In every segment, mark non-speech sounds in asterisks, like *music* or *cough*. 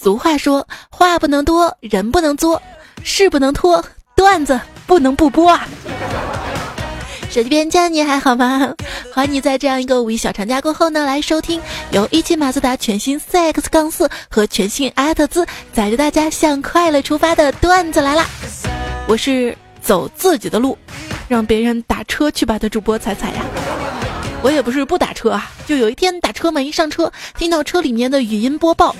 俗话说，话不能多，人不能作，事不能拖，段子不能不播啊！*laughs* 手机边家你还好吗？欢迎你在这样一个五一小长假过后呢，来收听由一汽马自达全新 CX 杠四和全新阿特兹载着大家向快乐出发的段子来啦！我是走自己的路，让别人打车去吧的主播彩彩呀。我也不是不打车啊，就有一天打车门一上车，听到车里面的语音播报。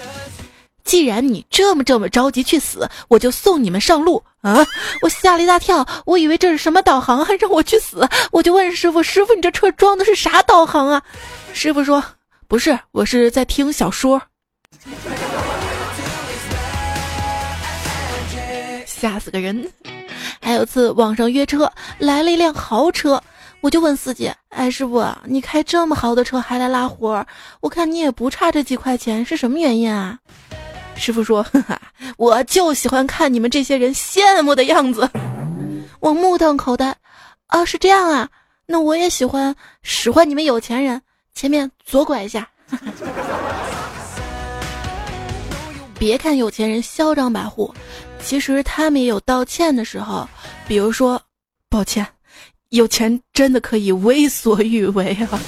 既然你这么这么着急去死，我就送你们上路啊！我吓了一大跳，我以为这是什么导航，还让我去死。我就问师傅：“师傅，你这车装的是啥导航啊？”师傅说：“不是，我是在听小说。”吓死个人！还有次网上约车，来了一辆豪车，我就问司机：“哎，师傅，你开这么豪的车还来拉活儿？我看你也不差这几块钱，是什么原因啊？”师傅说：“ *laughs* 哈哈我就喜欢看你们这些人羡慕的样子。”我目瞪口呆。啊，是这样啊，那我也喜欢使唤你们有钱人。前面左拐一下。*laughs* 别看有钱人嚣张跋扈，其实他们也有道歉的时候。比如说，抱歉，有钱真的可以为所欲为啊。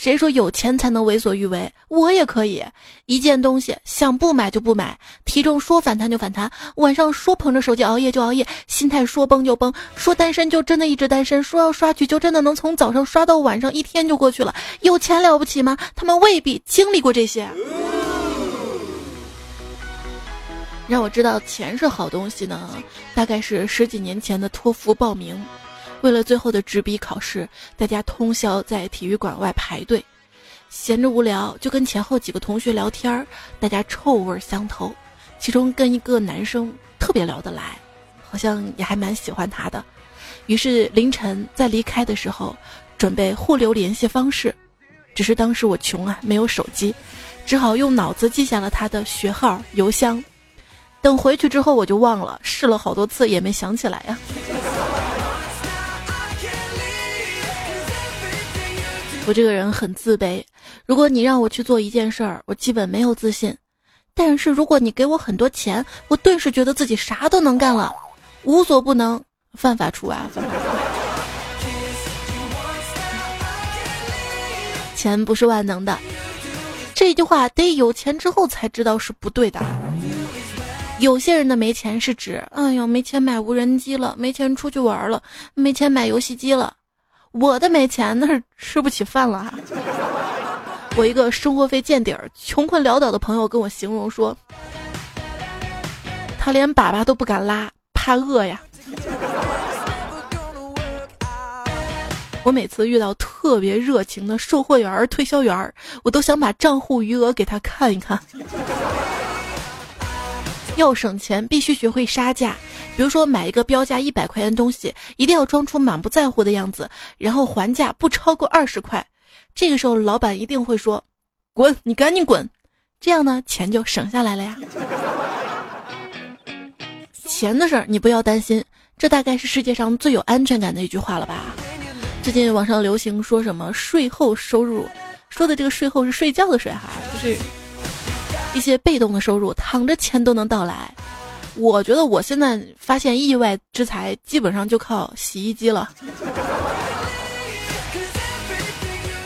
谁说有钱才能为所欲为？我也可以，一件东西想不买就不买，体重说反弹就反弹，晚上说捧着手机熬夜就熬夜，心态说崩就崩，说单身就真的一直单身，说要刷剧就真的能从早上刷到晚上，一天就过去了。有钱了不起吗？他们未必经历过这些。让我知道钱是好东西呢，大概是十几年前的托福报名。为了最后的纸笔考试，大家通宵在体育馆外排队，闲着无聊就跟前后几个同学聊天儿，大家臭味相投，其中跟一个男生特别聊得来，好像也还蛮喜欢他的。于是凌晨在离开的时候，准备互留联系方式，只是当时我穷啊，没有手机，只好用脑子记下了他的学号、邮箱。等回去之后我就忘了，试了好多次也没想起来呀。我这个人很自卑，如果你让我去做一件事儿，我基本没有自信；但是如果你给我很多钱，我顿时觉得自己啥都能干了，无所不能，犯法除外。钱不是万能的，这句话得有钱之后才知道是不对的。有些人的没钱是指，哎呦，没钱买无人机了，没钱出去玩了，没钱买游戏机了。我的没钱，那是吃不起饭了。我一个生活费见底儿、穷困潦倒的朋友跟我形容说，他连粑粑都不敢拉，怕饿呀。我每次遇到特别热情的售货员、推销员，我都想把账户余额给他看一看。要省钱，必须学会杀价。比如说，买一个标价一百块钱的东西，一定要装出满不在乎的样子，然后还价不超过二十块。这个时候，老板一定会说：“滚，你赶紧滚！”这样呢，钱就省下来了呀。钱的事儿你不要担心，这大概是世界上最有安全感的一句话了吧？最近网上流行说什么税后收入，说的这个税后是睡觉的税哈，就是一些被动的收入，躺着钱都能到来。我觉得我现在发现意外之财，基本上就靠洗衣机了。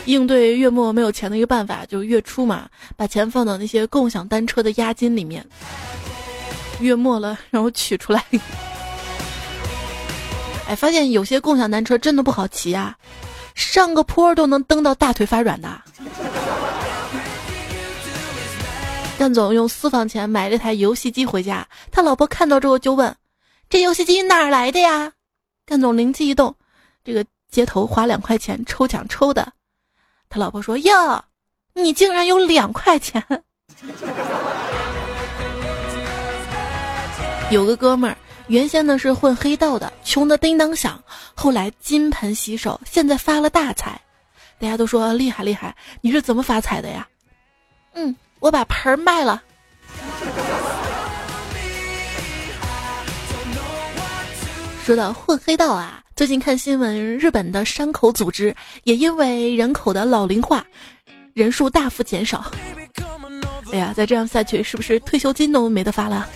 应对月末没有钱的一个办法，就月初嘛，把钱放到那些共享单车的押金里面。月末了，让我取出来。哎，发现有些共享单车真的不好骑啊，上个坡都能蹬到大腿发软的。干总用私房钱买了台游戏机回家，他老婆看到之后就问：“这游戏机哪来的呀？”干总灵机一动，这个街头花两块钱抽奖抽的。他老婆说：“哟，你竟然有两块钱！”有个哥们儿原先呢是混黑道的，穷的叮当响，后来金盆洗手，现在发了大财。大家都说厉害厉害，你是怎么发财的呀？嗯。我把盆儿卖了。说到混黑道啊，最近看新闻，日本的山口组织也因为人口的老龄化，人数大幅减少。哎呀，再这样下去，是不是退休金都没得发了？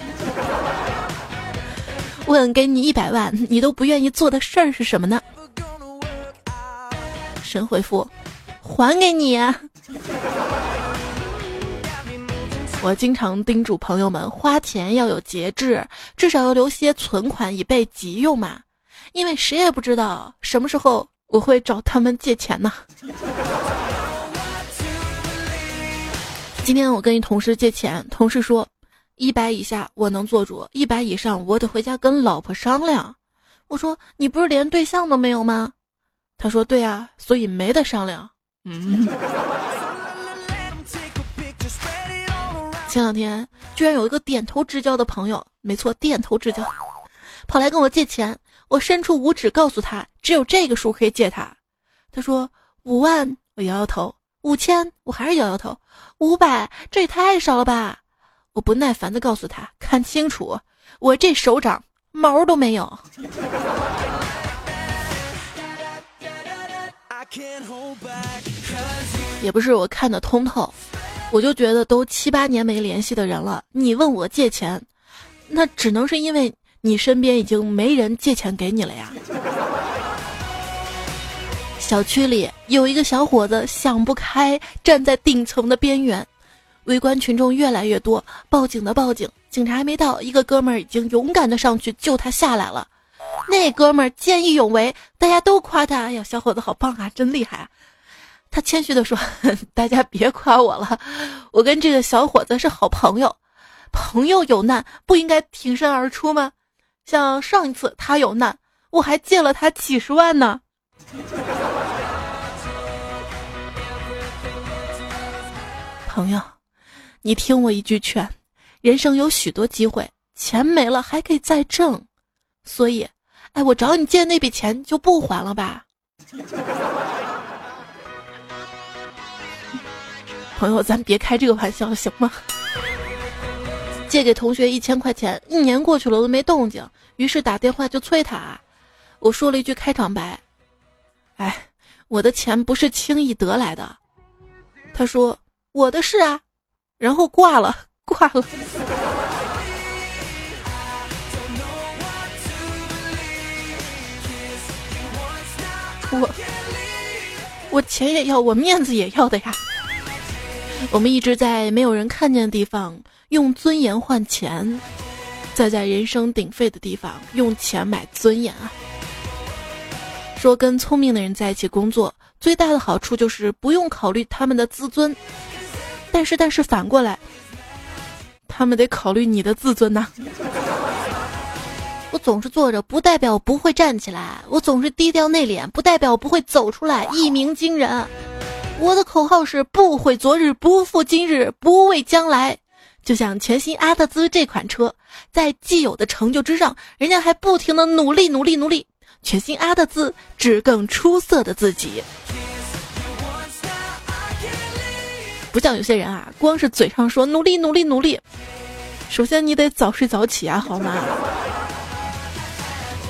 问给你一百万，你都不愿意做的事儿是什么呢？神回复：还给你。我经常叮嘱朋友们，花钱要有节制，至少要留些存款以备急用嘛。因为谁也不知道什么时候我会找他们借钱呢。今天我跟一同事借钱，同事说一百以下我能做主，一百以上我得回家跟老婆商量。我说你不是连对象都没有吗？他说对啊，所以没得商量。嗯。前两天居然有一个点头之交的朋友，没错，点头之交，跑来跟我借钱。我伸出五指告诉他，只有这个数可以借他。他说五万，我摇摇头；五千，我还是摇摇头；五百，这也太少了吧！我不耐烦的告诉他，看清楚，我这手掌毛都没有。也不是我看得通透。我就觉得都七八年没联系的人了，你问我借钱，那只能是因为你身边已经没人借钱给你了呀。小区里有一个小伙子想不开，站在顶层的边缘，围观群众越来越多，报警的报警，警察还没到，一个哥们儿已经勇敢的上去救他下来了。那哥们儿见义勇为，大家都夸他，哎呀，小伙子好棒啊，真厉害啊。他谦虚地说：“ *laughs* 大家别夸我了，我跟这个小伙子是好朋友，朋友有难不应该挺身而出吗？像上一次他有难，我还借了他几十万呢。”朋友，你听我一句劝，人生有许多机会，钱没了还可以再挣，所以，哎，我找你借那笔钱就不还了吧。朋友，咱别开这个玩笑行吗？借给同学一千块钱，一年过去了都没动静，于是打电话就催他。我说了一句开场白：“哎，我的钱不是轻易得来的。”他说：“我的是啊。”然后挂了，*laughs* 挂了。我我钱也要，我面子也要的呀。我们一直在没有人看见的地方用尊严换钱，再在人声鼎沸的地方用钱买尊严啊！说跟聪明的人在一起工作，最大的好处就是不用考虑他们的自尊，但是但是反过来，他们得考虑你的自尊呐。我总是坐着，不代表我不会站起来；我总是低调内敛，不代表我不会走出来一鸣惊人。我的口号是不悔昨日，不负今日，不畏将来。就像全新阿特兹这款车，在既有的成就之上，人家还不停的努力努力努力。全新阿特兹，指更出色的自己。不像有些人啊，光是嘴上说努力努力努力，首先你得早睡早起啊，好吗？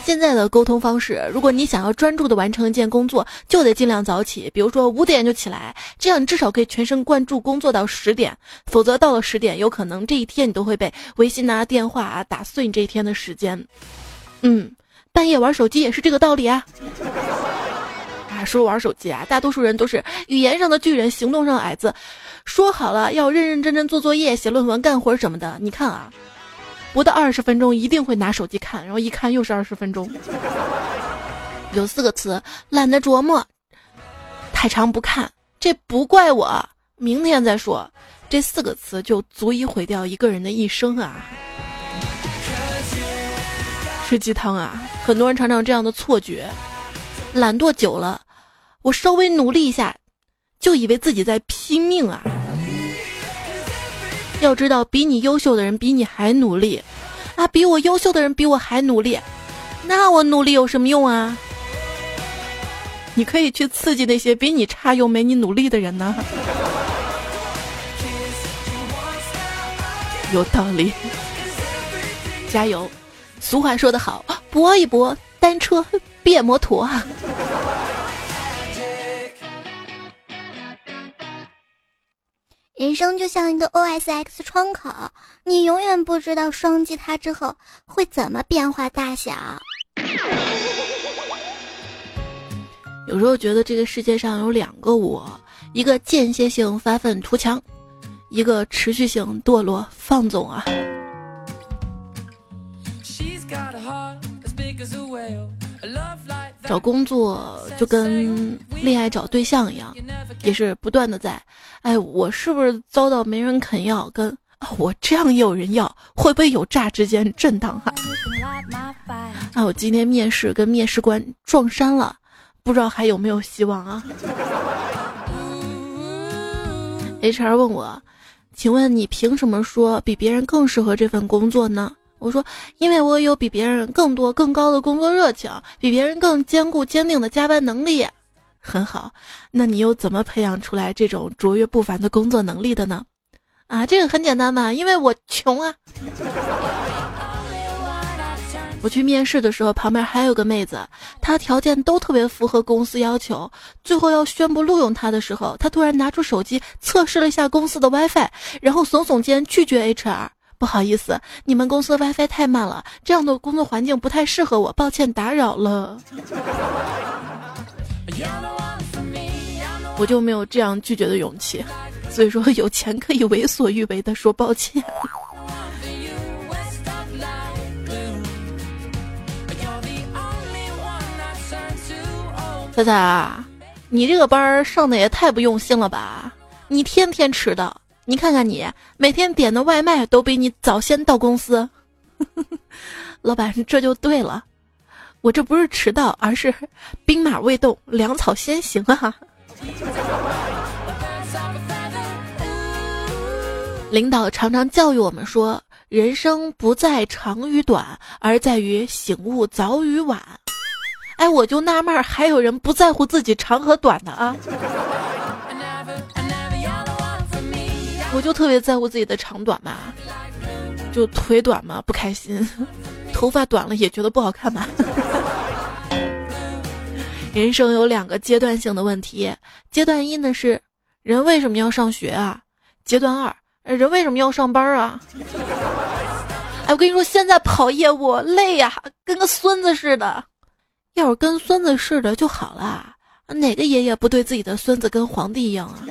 现在的沟通方式，如果你想要专注的完成一件工作，就得尽量早起，比如说五点就起来，这样你至少可以全神贯注工作到十点。否则到了十点，有可能这一天你都会被微信啊、电话啊打碎你这一天的时间。嗯，半夜玩手机也是这个道理啊。啊，说玩手机啊，大多数人都是语言上的巨人，行动上矮子。说好了要认认真真做作业、写论文、干活什么的，你看啊。不到二十分钟一定会拿手机看，然后一看又是二十分钟。有四个词懒得琢磨，太长不看，这不怪我，明天再说。这四个词就足以毁掉一个人的一生啊！吃鸡汤啊！很多人常常这样的错觉，懒惰久了，我稍微努力一下，就以为自己在拼命啊。要知道，比你优秀的人比你还努力，啊，比我优秀的人比我还努力，那我努力有什么用啊？你可以去刺激那些比你差又没你努力的人呢。有道理，加油！俗话说得好，搏一搏，单车变摩托啊。人生就像一个 OSX 窗口，你永远不知道双击它之后会怎么变化大小。有时候觉得这个世界上有两个我，一个间歇性发愤图强，一个持续性堕落放纵啊。找工作就跟恋爱找对象一样，也是不断的在，哎，我是不是遭到没人肯要？跟啊我这样也有人要，会不会有乍之间震荡哈？啊，我今天面试跟面试官撞衫了，不知道还有没有希望啊？HR 问我，请问你凭什么说比别人更适合这份工作呢？我说，因为我有比别人更多、更高的工作热情，比别人更坚固、坚定的加班能力。很好，那你又怎么培养出来这种卓越不凡的工作能力的呢？啊，这个很简单嘛，因为我穷啊。我去面试的时候，旁边还有个妹子，她条件都特别符合公司要求。最后要宣布录用她的时候，她突然拿出手机测试了一下公司的 WiFi，然后耸耸肩拒绝 HR。不好意思，你们公司 WiFi 太慢了，这样的工作环境不太适合我，抱歉打扰了。*laughs* 我就没有这样拒绝的勇气，所以说有钱可以为所欲为的说抱歉。*laughs* 彩彩，你这个班上的也太不用心了吧？你天天迟到。你看看你，每天点的外卖都比你早先到公司。*laughs* 老板，这就对了，我这不是迟到，而是兵马未动，粮草先行啊！领导常常教育我们说，人生不在长与短，而在于醒悟早与晚。哎，我就纳闷，还有人不在乎自己长和短的啊？我就特别在乎自己的长短嘛，就腿短嘛不开心，头发短了也觉得不好看嘛。人生有两个阶段性的问题，阶段一呢是人为什么要上学啊？阶段二人为什么要上班啊？*laughs* 哎，我跟你说，现在跑业务累呀，跟个孙子似的。要是跟孙子似的就好了，哪个爷爷不对自己的孙子跟皇帝一样啊？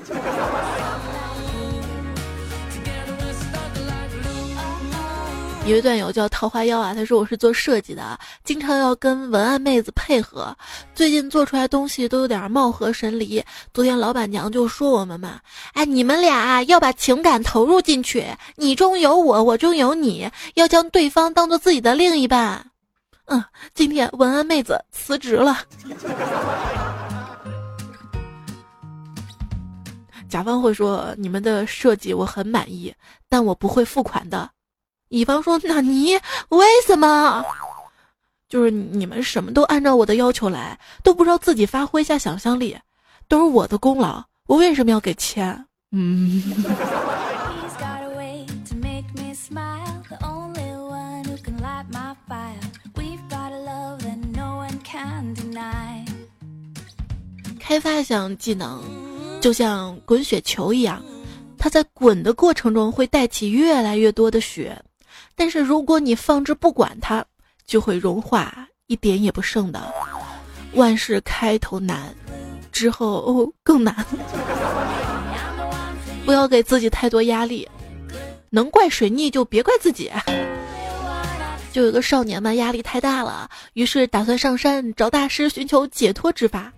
一位段友叫桃花妖啊，他说我是做设计的，经常要跟文案妹子配合，最近做出来东西都有点貌合神离。昨天老板娘就说我们嘛，哎，你们俩要把情感投入进去，你中有我，我中有你，要将对方当做自己的另一半。嗯，今天文案妹子辞职了，*laughs* 甲方会说你们的设计我很满意，但我不会付款的。乙方说：“那你为什么？就是你们什么都按照我的要求来，都不知道自己发挥一下想象力，都是我的功劳，我为什么要给钱？”嗯。开发一项技能，就像滚雪球一样，它在滚的过程中会带起越来越多的雪。但是如果你放置不管它，就会融化，一点也不剩的。万事开头难，之后更难。*laughs* 不要给自己太多压力，能怪水逆就别怪自己。就有个少年嘛，压力太大了，于是打算上山找大师寻求解脱之法。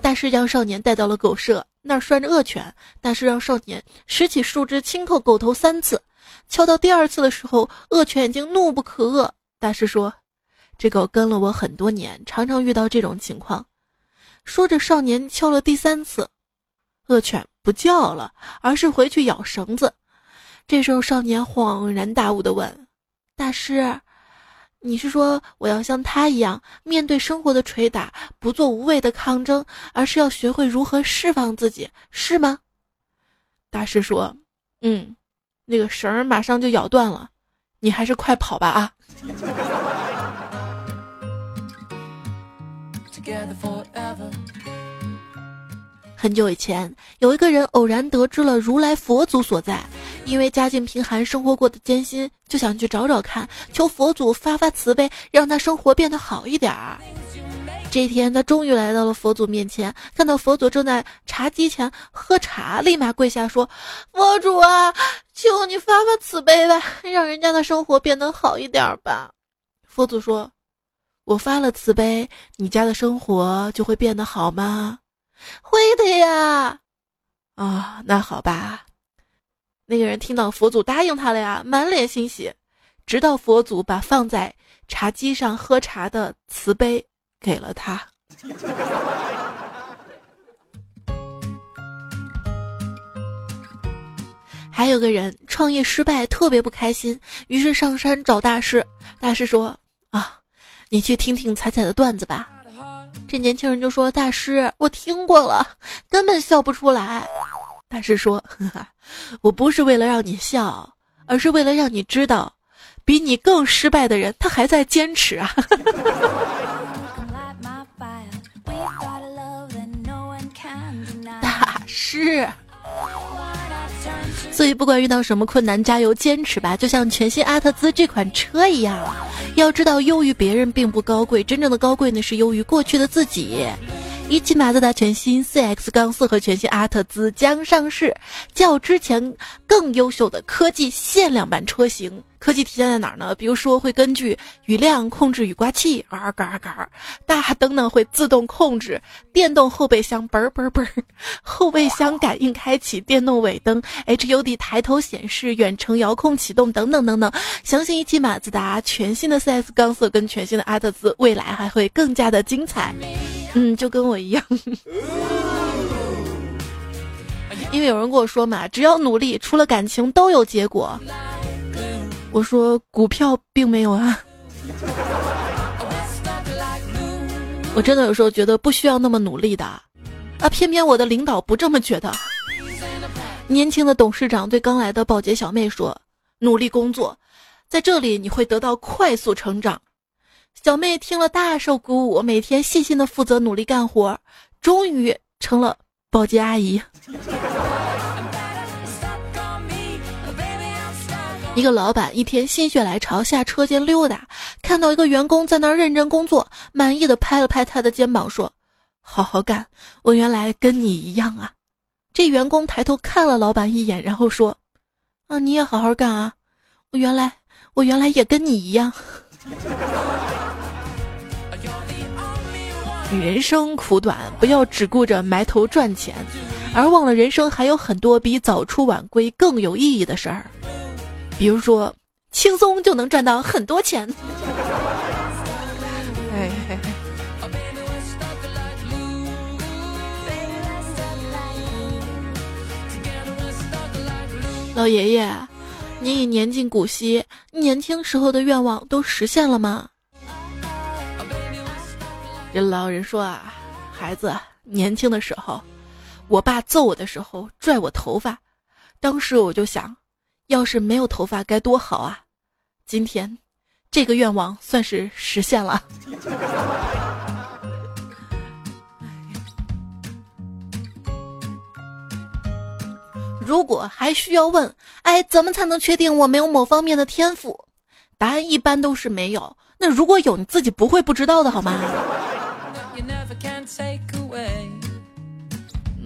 大师将少年带到了狗舍，那儿拴着恶犬。大师让少年拾起树枝轻叩狗头三次。敲到第二次的时候，恶犬已经怒不可遏。大师说：“这狗跟了我很多年，常常遇到这种情况。”说着，少年敲了第三次，恶犬不叫了，而是回去咬绳子。这时候，少年恍然大悟地问：“大师，你是说我要像他一样，面对生活的捶打，不做无谓的抗争，而是要学会如何释放自己，是吗？”大师说：“嗯。”那个绳儿马上就咬断了，你还是快跑吧啊！很久以前，有一个人偶然得知了如来佛祖所在，因为家境贫寒，生活过得艰辛，就想去找找看，求佛祖发发慈悲，让他生活变得好一点儿。这一天，他终于来到了佛祖面前，看到佛祖正在茶几前喝茶，立马跪下说：“佛祖啊，求你发发慈悲吧，让人家的生活变得好一点吧。”佛祖说：“我发了慈悲，你家的生活就会变得好吗？”“会的呀。”“啊，那好吧。”那个人听到佛祖答应他了呀，满脸欣喜，直到佛祖把放在茶几上喝茶的瓷杯。给了他。*laughs* 还有个人创业失败，特别不开心，于是上山找大师。大师说：“啊，你去听听彩彩的段子吧。”这年轻人就说：“大师，我听过了，根本笑不出来。”大师说：“我不是为了让你笑，而是为了让你知道，比你更失败的人，他还在坚持啊。*laughs* ”是，所以不管遇到什么困难，加油坚持吧！就像全新阿特兹这款车一样，要知道优于别人并不高贵，真正的高贵呢是优于过去的自己。一汽马自达全新 CX 杠四和全新阿特兹将上市，较之前更优秀的科技限量版车型。科技体现在哪儿呢？比如说会根据雨量控制雨刮器，嘎嘎嘎；大灯呢会自动控制，电动后备箱嘣嘣嘣，后备箱感应开启，电动尾灯，HUD 抬头显示，远程遥控启动等等等等。相信一汽马自达全新的 CS 杠四跟全新的阿特兹，未来还会更加的精彩。嗯，就跟我一样，*laughs* 因为有人跟我说嘛，只要努力，除了感情都有结果。我说股票并没有啊，*laughs* 我真的有时候觉得不需要那么努力的，啊，偏偏我的领导不这么觉得。年轻的董事长对刚来的保洁小妹说：“努力工作，在这里你会得到快速成长。”小妹听了大受鼓舞，每天细心的负责努力干活，终于成了保洁阿姨。一个老板一天心血来潮下车间溜达，看到一个员工在那儿认真工作，满意的拍了拍他的肩膀说：“好好干，我原来跟你一样啊。”这员工抬头看了老板一眼，然后说：“啊，你也好好干啊，我原来我原来也跟你一样。”人生苦短，不要只顾着埋头赚钱，而忘了人生还有很多比早出晚归更有意义的事儿。比如说，轻松就能赚到很多钱。老爷爷，您已年近古稀，年轻时候的愿望都实现了吗？这老人说啊，孩子年轻的时候，我爸揍我的时候拽我头发，当时我就想。要是没有头发该多好啊！今天，这个愿望算是实现了。如果还需要问，哎，怎么才能确定我没有某方面的天赋？答案一般都是没有。那如果有，你自己不会不知道的好吗？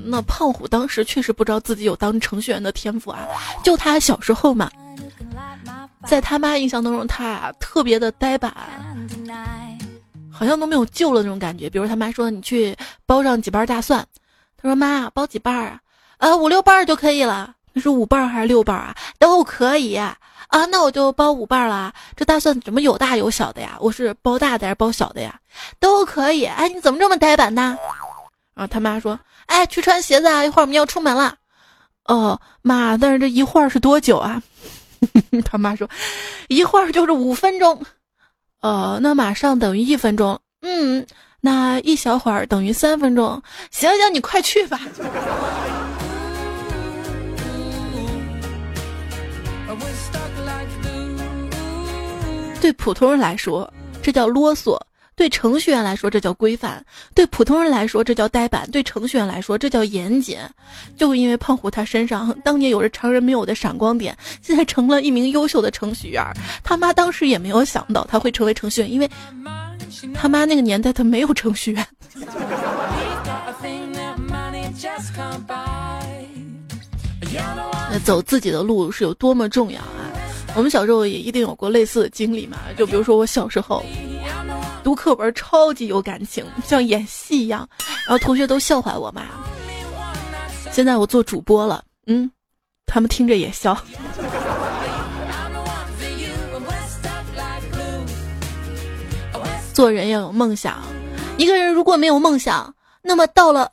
那胖虎当时确实不知道自己有当程序员的天赋啊！就他小时候嘛，在他妈印象当中，他啊特别的呆板，好像都没有救了那种感觉。比如他妈说：“你去包上几瓣大蒜。”他说：“妈，包几瓣啊？呃，五六瓣就可以了。”那是五瓣还是六瓣啊？都可以啊。那我就包五瓣了。这大蒜怎么有大有小的呀？我是包大的还是包小的呀？都可以。哎，你怎么这么呆板呢？啊，他妈说。哎，去穿鞋子啊！一会儿我们要出门了。哦，妈，但是这一会儿是多久啊？*laughs* 他妈说，一会儿就是五分钟。哦，那马上等于一分钟。嗯，那一小会儿等于三分钟。行行，你快去吧。对普通人来说，这叫啰嗦；对程序员来说这叫规范，对普通人来说这叫呆板，对程序员来说这叫严谨。就因为胖虎他身上当年有着常人没有的闪光点，现在成了一名优秀的程序员。他妈当时也没有想到他会成为程序员，因为他妈那个年代他没有程序员。*laughs* 那走自己的路是有多么重要啊！我们小时候也一定有过类似的经历嘛？就比如说我小时候读课文超级有感情，像演戏一样，然后同学都笑话我嘛。现在我做主播了，嗯，他们听着也笑。做人要有梦想，一个人如果没有梦想，那么到了。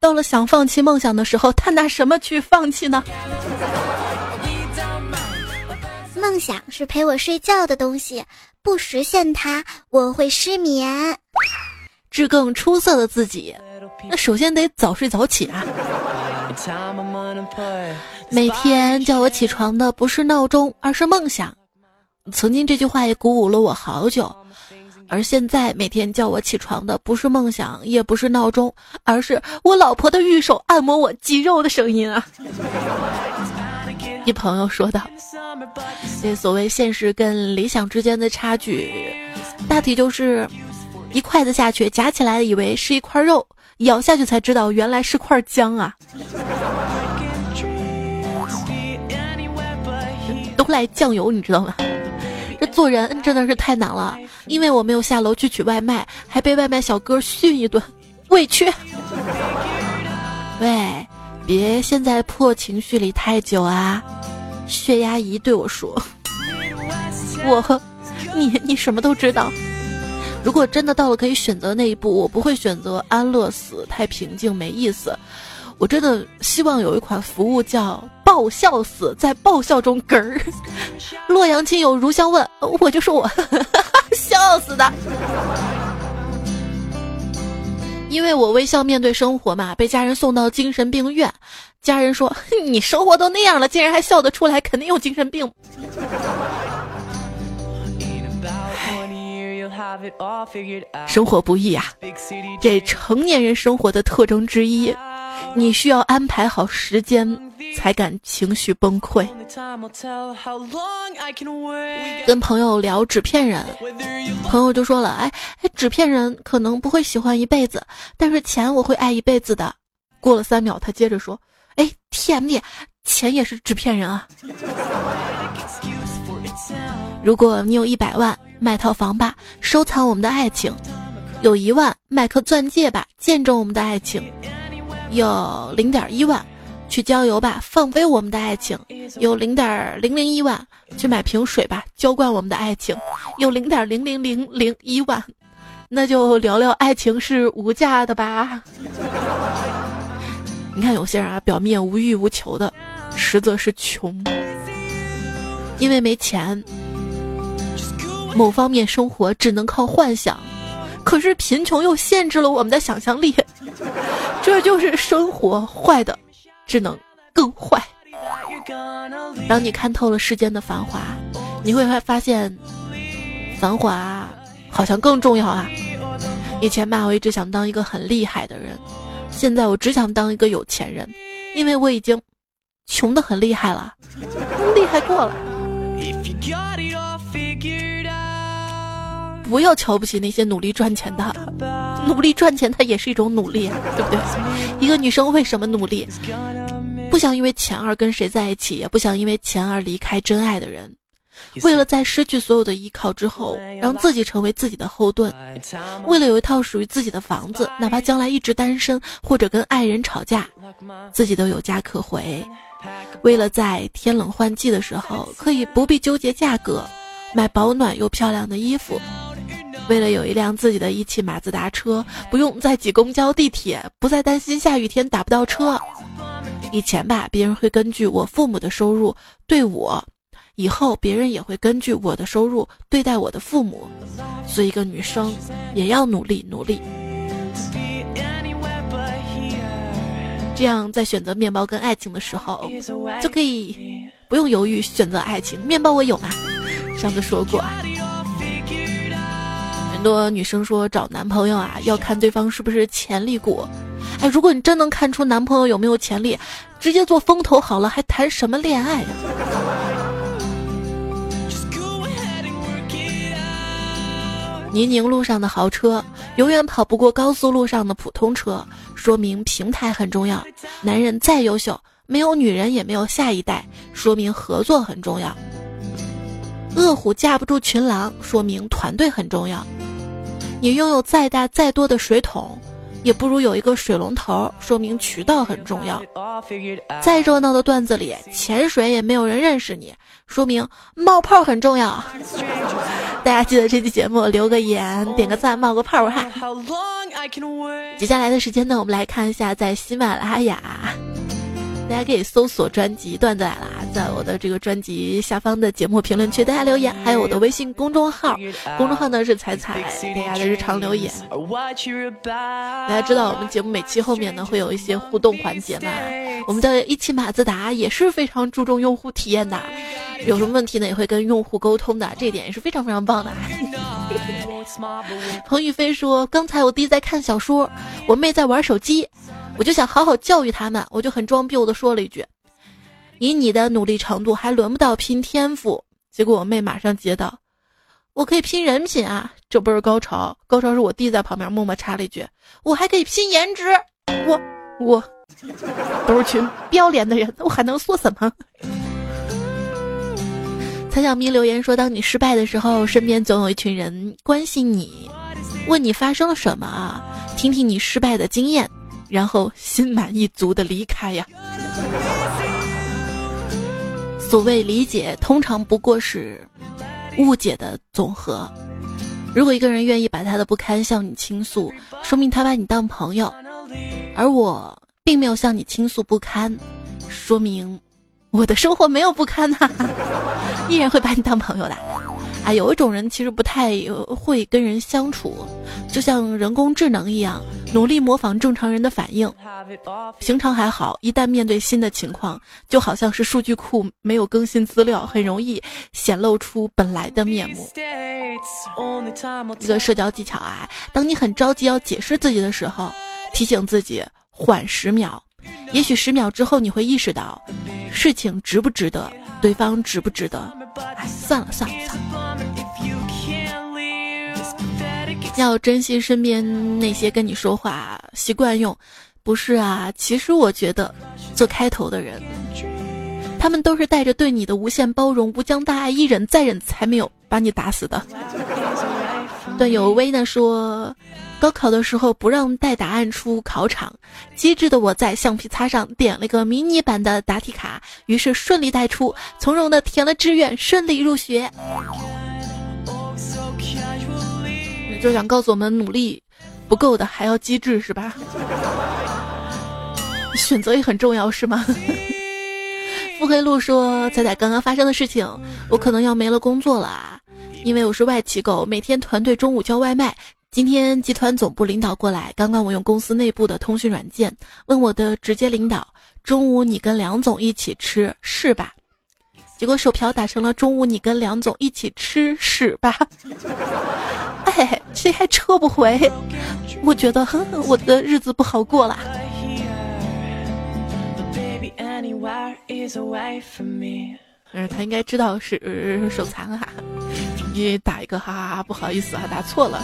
到了想放弃梦想的时候，他拿什么去放弃呢？梦想是陪我睡觉的东西，不实现它我会失眠。致更出色的自己，那首先得早睡早起啊。每天叫我起床的不是闹钟，而是梦想。曾经这句话也鼓舞了我好久。而现在每天叫我起床的不是梦想，也不是闹钟，而是我老婆的玉手按摩我肌肉的声音啊！一朋友说道：“这所谓现实跟理想之间的差距，大体就是一筷子下去夹起来，以为是一块肉，咬下去才知道原来是块姜啊！都赖酱油，你知道吗？”这做人真的是太难了，因为我没有下楼去取外卖，还被外卖小哥训一顿，委屈。喂，别陷在破情绪里太久啊！血压仪对我说：“ *laughs* 我，你你什么都知道。如果真的到了可以选择那一步，我不会选择安乐死，太平静没意思。”我真的希望有一款服务叫爆笑死，在爆笑中嗝儿。*laughs* 洛阳亲友如相问，我就说我 *laughs* 笑死的，因为我微笑面对生活嘛，被家人送到精神病院。家人说：“ *laughs* 你生活都那样了，竟然还笑得出来，肯定有精神病。*sighs* ”生活不易啊，这成年人生活的特征之一。你需要安排好时间，才敢情绪崩溃。跟朋友聊纸片人，朋友就说了：“哎哎，纸片人可能不会喜欢一辈子，但是钱我会爱一辈子的。”过了三秒，他接着说：“哎，TMD，钱也是纸片人啊。”如果你有一百万，买套房吧，收藏我们的爱情；有一万，买颗钻戒吧，见证我们的爱情。有零点一万，去郊游吧，放飞我们的爱情；有零点零零一万，去买瓶水吧，浇灌我们的爱情；有零点零零零零一万，那就聊聊爱情是无价的吧。你看有些人啊，表面无欲无求的，实则是穷，因为没钱，某方面生活只能靠幻想。可是贫穷又限制了我们的想象力，*laughs* 这就是生活坏的，只能更坏。当你看透了世间的繁华，你会发现，繁华好像更重要啊。以前吧，我一直想当一个很厉害的人，现在我只想当一个有钱人，因为我已经穷的很厉害了，厉害过了。不要瞧不起那些努力赚钱的，努力赚钱它也是一种努力啊，对不对？一个女生为什么努力？不想因为钱而跟谁在一起，也不想因为钱而离开真爱的人。为了在失去所有的依靠之后，让自己成为自己的后盾。为了有一套属于自己的房子，哪怕将来一直单身或者跟爱人吵架，自己都有家可回。为了在天冷换季的时候可以不必纠结价格，买保暖又漂亮的衣服。为了有一辆自己的一汽马自达车，不用再挤公交地铁，不再担心下雨天打不到车。以前吧，别人会根据我父母的收入对我，以后别人也会根据我的收入对待我的父母。所以一个女生也要努力努力，这样在选择面包跟爱情的时候，就可以不用犹豫选择爱情。面包我有吗？上次说过。多女生说找男朋友啊，要看对方是不是潜力股。哎，如果你真能看出男朋友有没有潜力，直接做风投好了，还谈什么恋爱呀？泥泞路上的豪车永远跑不过高速路上的普通车，说明平台很重要。男人再优秀，没有女人也没有下一代，说明合作很重要。饿虎架不住群狼，说明团队很重要。你拥有再大再多的水桶。也不如有一个水龙头，说明渠道很重要。再热闹的段子里，潜水也没有人认识你，说明冒泡很重要。*laughs* 大家记得这期节目留个言、点个赞、冒个泡哈。接下来的时间呢，我们来看一下在喜马拉雅。大家可以搜索专辑《段子来了》，在我的这个专辑下方的节目评论区，大家留言。还有我的微信公众号，公众号呢是彩彩，大家的日常留言。大家知道我们节目每期后面呢会有一些互动环节嘛？我们的一汽马自达也是非常注重用户体验的，有什么问题呢也会跟用户沟通的，这一点也是非常非常棒的。*laughs* *laughs* 彭宇飞说：“刚才我弟在看小说，我妹在玩手机。”我就想好好教育他们，我就很装逼的说了一句：“以你的努力程度，还轮不到拼天赋。”结果我妹马上接道：“我可以拼人品啊！”这不是高潮，高潮是我弟在旁边默默插了一句：“我还可以拼颜值。”我我都是群不要脸的人，我还能说什么？蔡小咪留言说：“当你失败的时候，身边总有一群人关心你，问你发生了什么啊，听听你失败的经验。”然后心满意足的离开呀。所谓理解，通常不过是误解的总和。如果一个人愿意把他的不堪向你倾诉，说明他把你当朋友；而我并没有向你倾诉不堪，说明我的生活没有不堪呐，*laughs* 依然会把你当朋友的。啊，有一种人其实不太会跟人相处，就像人工智能一样，努力模仿正常人的反应。平常还好，一旦面对新的情况，就好像是数据库没有更新资料，很容易显露出本来的面目。一个社交技巧啊，当你很着急要解释自己的时候，提醒自己缓十秒，也许十秒之后你会意识到，事情值不值得，对方值不值得。哎，算了算了算了。要珍惜身边那些跟你说话习惯用，不是啊。其实我觉得，做开头的人，他们都是带着对你的无限包容、无疆大爱，一忍再忍，才没有把你打死的。*laughs* 段友威呢说，高考的时候不让带答案出考场，机智的我在橡皮擦上点了个迷你版的答题卡，于是顺利带出，从容的填了志愿，顺利入学。就想告诉我们，努力不够的还要机智，是吧？选择也很重要，是吗？*laughs* 腹黑路说：“彩彩，刚刚发生的事情，我可能要没了工作了啊，因为我是外企狗，每天团队中午叫外卖。今天集团总部领导过来，刚刚我用公司内部的通讯软件问我的直接领导，中午你跟梁总一起吃是吧？结果手瓢打成了中午你跟梁总一起吃屎吧。*laughs* ”哎，谁还撤不回？我觉得我的日子不好过啦。嗯，他应该知道是手残哈，你打一个哈哈哈，不好意思啊，打错了。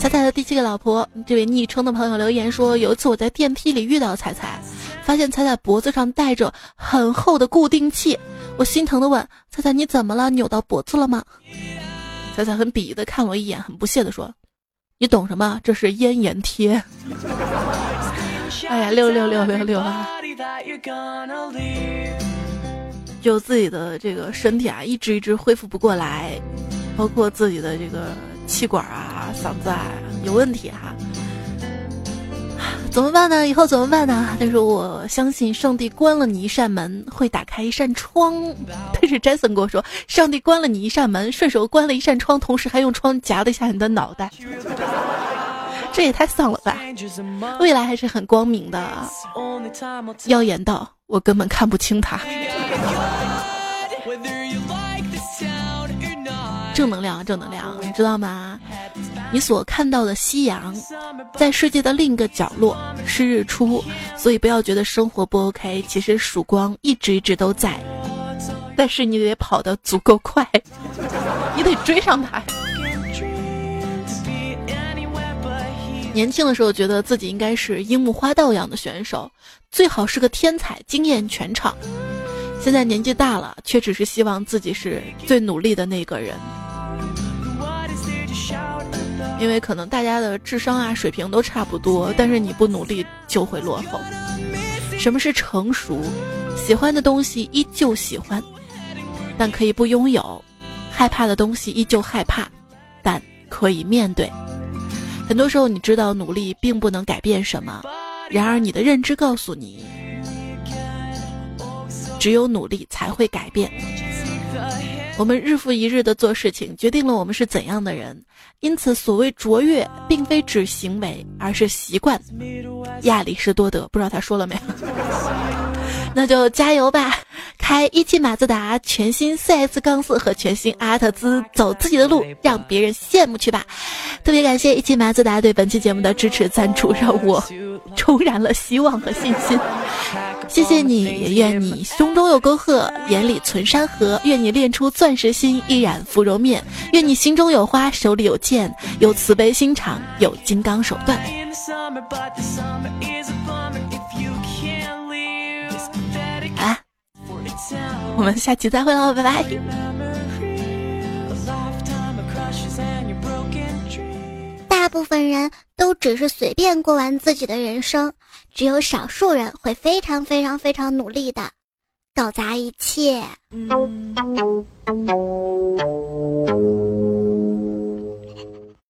彩彩的第七个老婆，这位昵称的朋友留言说，有一次我在电梯里遇到彩彩，发现彩彩脖子上戴着很厚的固定器，我心疼的问彩彩你怎么了？扭到脖子了吗？彩彩很鄙夷的看我一眼，很不屑的说：“你懂什么？这是咽炎贴。*laughs* ”哎呀，六六六六六啊！就自己的这个身体啊，一直一直恢复不过来，包括自己的这个气管啊、嗓子啊有问题哈。怎么办呢？以后怎么办呢？但是我相信上帝关了你一扇门，会打开一扇窗。但是 Jason 跟我说，上帝关了你一扇门，顺手关了一扇窗，同时还用窗夹了一下你的脑袋。这也太丧了吧！未来还是很光明的。耀眼到我根本看不清他。正能量，正能量，你知道吗？你所看到的夕阳，在世界的另一个角落是日出，所以不要觉得生活不 OK，其实曙光一直一直都在，但是你得跑得足够快，*laughs* 你得追上它。年轻的时候觉得自己应该是樱木花道一样的选手，最好是个天才，惊艳全场。现在年纪大了，却只是希望自己是最努力的那个人。因为可能大家的智商啊水平都差不多，但是你不努力就会落后。什么是成熟？喜欢的东西依旧喜欢，但可以不拥有；害怕的东西依旧害怕，但可以面对。很多时候，你知道努力并不能改变什么，然而你的认知告诉你，只有努力才会改变。我们日复一日的做事情，决定了我们是怎样的人。因此，所谓卓越，并非指行为，而是习惯。亚里士多德，不知道他说了没有？*laughs* 那就加油吧！开一汽马自达全新 CS 杠四和全新阿特兹，走自己的路，让别人羡慕去吧！特别感谢一汽马自达对本期节目的支持赞助，让我 *laughs* 重燃了希望和信心。谢谢你，也愿你胸中有沟壑，眼里存山河；愿你练出钻石心，一染芙蓉面；愿你心中有花，手里有剑，有慈悲心肠，有金刚手段。啊，我们下期再会喽，拜拜。大部分人都只是随便过完自己的人生。只有少数人会非常非常非常努力的搞砸一切。